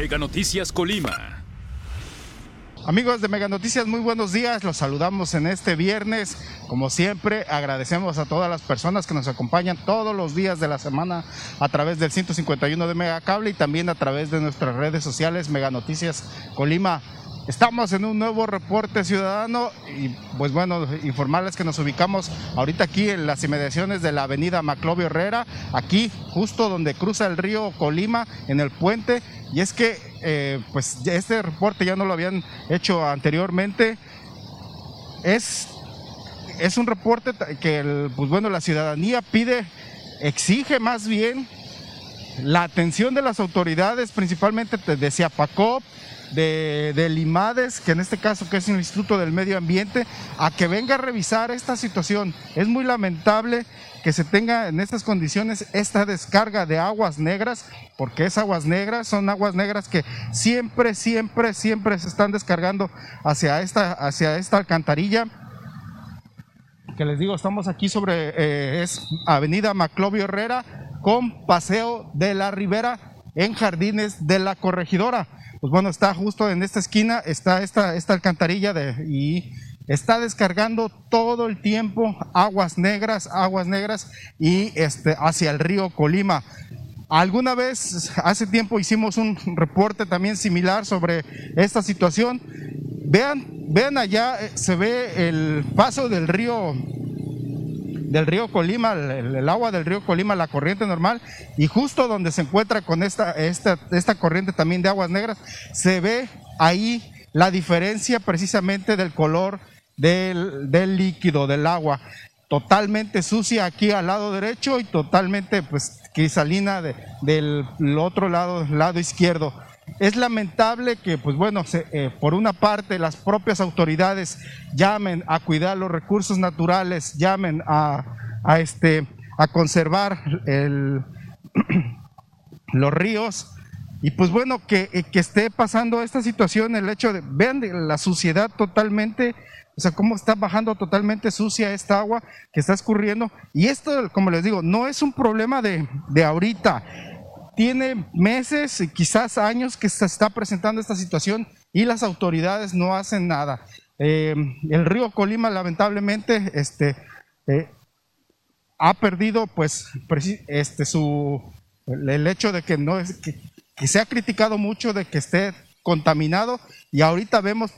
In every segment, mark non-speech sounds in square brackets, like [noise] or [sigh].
Mega Noticias Colima. Amigos de Mega Noticias, muy buenos días. Los saludamos en este viernes. Como siempre, agradecemos a todas las personas que nos acompañan todos los días de la semana a través del 151 de Mega Cable y también a través de nuestras redes sociales Mega Noticias Colima. Estamos en un nuevo reporte ciudadano y pues bueno, informarles que nos ubicamos ahorita aquí en las inmediaciones de la avenida Maclovio Herrera, aquí justo donde cruza el río Colima en el puente. Y es que eh, pues este reporte ya no lo habían hecho anteriormente, es, es un reporte que pues bueno, la ciudadanía pide, exige más bien la atención de las autoridades, principalmente de Ciapacop, de, de, Limades, que en este caso que es el Instituto del Medio Ambiente, a que venga a revisar esta situación. Es muy lamentable que se tenga en estas condiciones esta descarga de aguas negras, porque es aguas negras, son aguas negras que siempre, siempre, siempre se están descargando hacia esta, hacia esta alcantarilla. Que les digo, estamos aquí sobre eh, es Avenida Maclovio Herrera con Paseo de la Ribera en Jardines de la Corregidora pues bueno, está justo en esta esquina, está esta, alcantarilla de, y está descargando todo el tiempo aguas negras, aguas negras y este, hacia el río Colima. Alguna vez, hace tiempo hicimos un reporte también similar sobre esta situación. Vean, vean allá, eh, se ve el paso del río del río Colima, el, agua del río Colima, la corriente normal, y justo donde se encuentra con esta, esta, esta corriente también de aguas negras, se ve ahí la diferencia precisamente del color del, del líquido, del agua totalmente sucia aquí al lado derecho y totalmente pues cristalina del otro lado, lado izquierdo. Es lamentable que, pues bueno, eh, por una parte las propias autoridades llamen a cuidar los recursos naturales, llamen a, este, a conservar [clears throat] los ríos, y pues bueno, que, eh, que, esté pasando esta situación, el hecho de, vean la suciedad totalmente, o sea, cómo está bajando totalmente sucia esta agua que está escurriendo. Y esto, como les digo, no es un problema de, de ahorita, tiene meses y quizás años que se está presentando esta situación y las autoridades no hacen nada. Eh, el río Colima lamentablemente este, eh, ha perdido pues este, su, el hecho de que, no es, que, se ha criticado mucho de que esté contaminado y ahorita vemos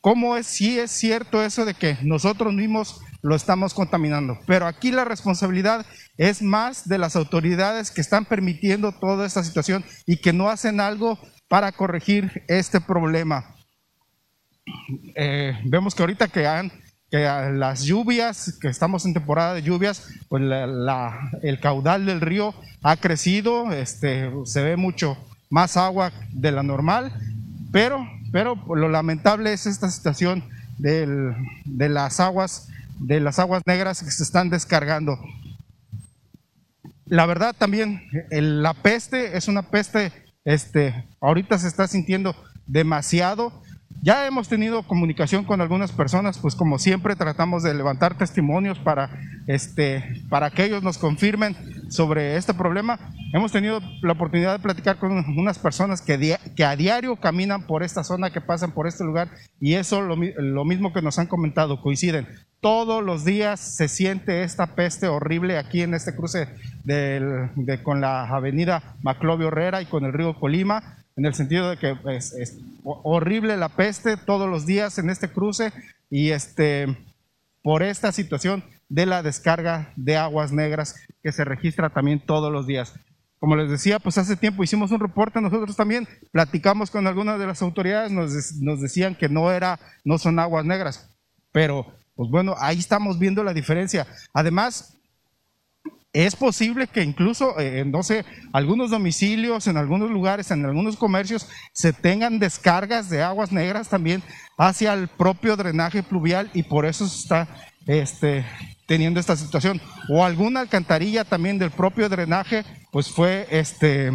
cómo es, sí es cierto eso de que nosotros mismos lo estamos contaminando. Pero aquí la responsabilidad es más de las autoridades que están permitiendo toda esta situación y que no hacen algo para corregir este problema. Eh, vemos que ahorita que, han, que las lluvias, que estamos en temporada de lluvias, pues el caudal del río ha crecido, este, se ve mucho más agua de la normal, pero, pero lo lamentable es esta situación de las aguas de las aguas negras que se están descargando. La verdad también, la peste es una peste, este, ahorita se está sintiendo demasiado. Ya hemos tenido comunicación con algunas personas, pues como siempre tratamos de levantar testimonios para, este, para que ellos nos confirmen sobre este problema. Hemos tenido la oportunidad de platicar con unas personas que, que a diario caminan por esta zona, que pasan por este lugar, y eso lo, lo mismo que nos han comentado, coinciden. Todos los días se siente esta peste horrible aquí en este cruce de, con la avenida Maclovio Herrera y con el río Colima, en el sentido de que pues, es horrible la peste todos los días en este cruce y este, por esta situación de la descarga de aguas negras que se registra también todos los días. Como les decía, pues hace tiempo hicimos un reporte nosotros también, platicamos con algunas de las autoridades, nos, nos decían que no, era, no son aguas negras, pero pues bueno, ahí estamos viendo la diferencia. Además, es posible que incluso, eh, no sé, algunos domicilios, en algunos lugares, en algunos comercios, se tengan descargas de aguas negras también hacia el propio drenaje pluvial y por eso se está este, teniendo esta situación. O alguna alcantarilla también del propio drenaje, pues fue, este,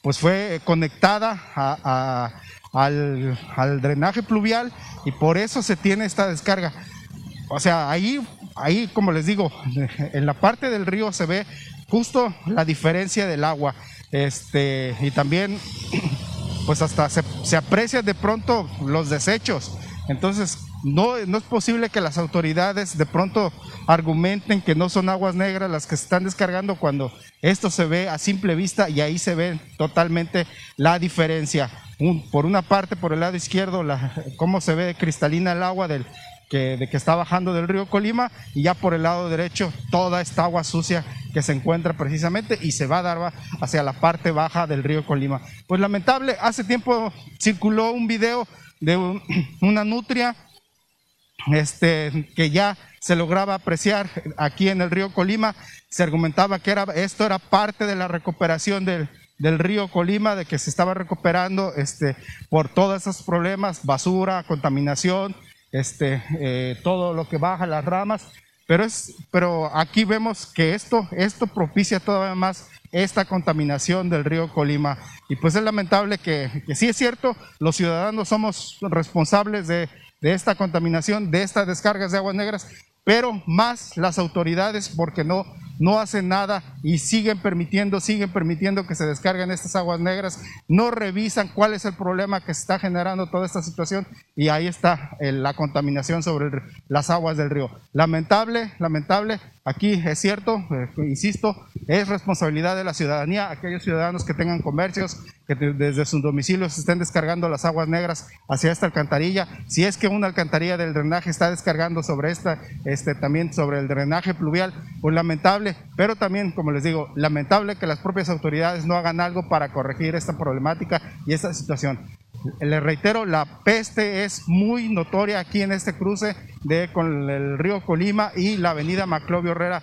pues fue conectada a al, al, drenaje pluvial y por eso se tiene esta descarga. O sea, ahí, ahí, como les digo, en la parte del río se ve justo la diferencia del agua. este, y también pues hasta se, se aprecia de pronto los desechos. Entonces, no, no es posible que las autoridades de pronto argumenten que no son aguas negras las que se están descargando cuando esto se ve a simple vista y ahí se ve totalmente la diferencia. por una parte, por el lado izquierdo, la, cómo se ve cristalina el agua del, que, de que está bajando del río Colima y ya por el lado derecho toda esta agua sucia que se encuentra precisamente y se va a dar hacia la parte baja del río Colima. Pues lamentable, hace tiempo circuló un video de [clears throat] una nutria este, que ya se lograba apreciar aquí en el río Colima. Se argumentaba que era, esto era parte de la recuperación del, del río Colima, de que se estaba recuperando este, por todos esos problemas, basura, contaminación, este, eh, todo lo que baja las ramas. Pero, es, pero aquí vemos que esto, esto propicia todavía más esta contaminación del río Colima. Y pues es lamentable que, que sí es cierto, los ciudadanos somos responsables de de esta contaminación, de estas descargas de aguas negras, pero más las autoridades porque no, no hacen nada y siguen permitiendo, siguen permitiendo que se descarguen estas aguas negras, no revisan cuál es el problema que está generando toda esta situación y ahí está eh, la contaminación sobre las aguas del río. Lamentable, lamentable, aquí es cierto, eh, insisto, es responsabilidad de la ciudadanía, aquellos ciudadanos que tengan comercios, que desde sus domicilios estén descargando las aguas negras hacia esta alcantarilla. Si es que una alcantarilla del drenaje está descargando sobre esta, este, también sobre el drenaje pluvial, pues lamentable, pero también, como les digo, lamentable que las propias autoridades no hagan algo para corregir esta problemática y esta situación. Les reitero, la peste es muy notoria aquí en este cruce de con el río Colima y la avenida Maclovio Herrera.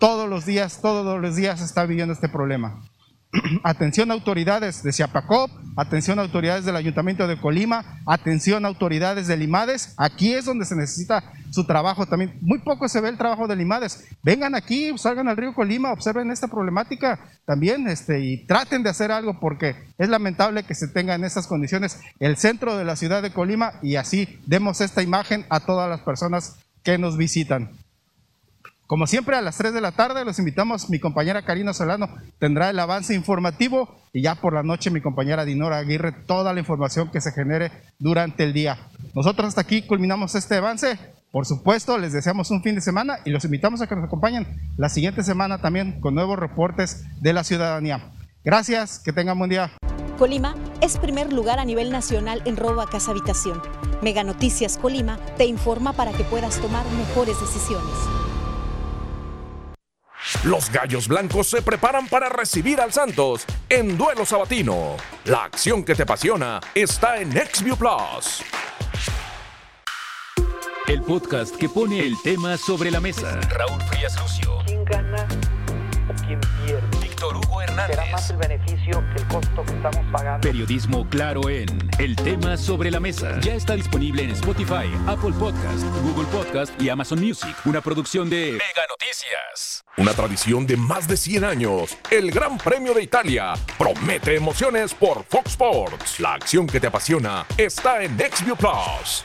Todos los días, todos los días está viviendo este problema. [clears throat] atención autoridades de Chiapacop, atención autoridades del Ayuntamiento de Colima, atención autoridades de Limades. Aquí es donde se necesita su trabajo también. Muy poco se ve el trabajo de Limades. Vengan aquí, salgan al río Colima, observen esta problemática también este, y traten de hacer algo porque es lamentable que se tenga en estas condiciones el centro de la ciudad de Colima y así demos esta imagen a todas las personas que nos visitan. Como siempre, a las 3 de la tarde los invitamos. Mi compañera Karina Solano tendrá el avance informativo y ya por la noche mi compañera Dinora Aguirre toda la información que se genere durante el día. Nosotros hasta aquí culminamos este avance. Por supuesto, les deseamos un fin de semana y los invitamos a que nos acompañen la siguiente semana también con nuevos reportes de la ciudadanía. Gracias, que tengan buen día. Colima es primer lugar a nivel nacional en robo a casa habitación. Mega Noticias Colima te informa para que puedas tomar mejores decisiones. Los Gallos Blancos se preparan para recibir al Santos en duelo sabatino. La acción que te apasiona está en XView Plus. El podcast que pone el tema sobre la mesa. Raúl Frías Lucio. ¿Quién gana o quién pierde? Víctor Hugo Hernández. Será más el beneficio que el costo que estamos pagando. Periodismo claro en El tema sobre la mesa. Ya está disponible en Spotify, Apple Podcast, Google Podcast y Amazon Music. Una producción de Mega Noticias. Una tradición de más de 100 años. El Gran Premio de Italia promete emociones por Fox Sports. La acción que te apasiona está en XView Plus.